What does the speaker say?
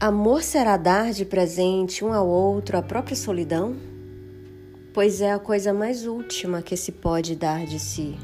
Amor será dar de presente um ao outro a própria solidão? Pois é a coisa mais última que se pode dar de si.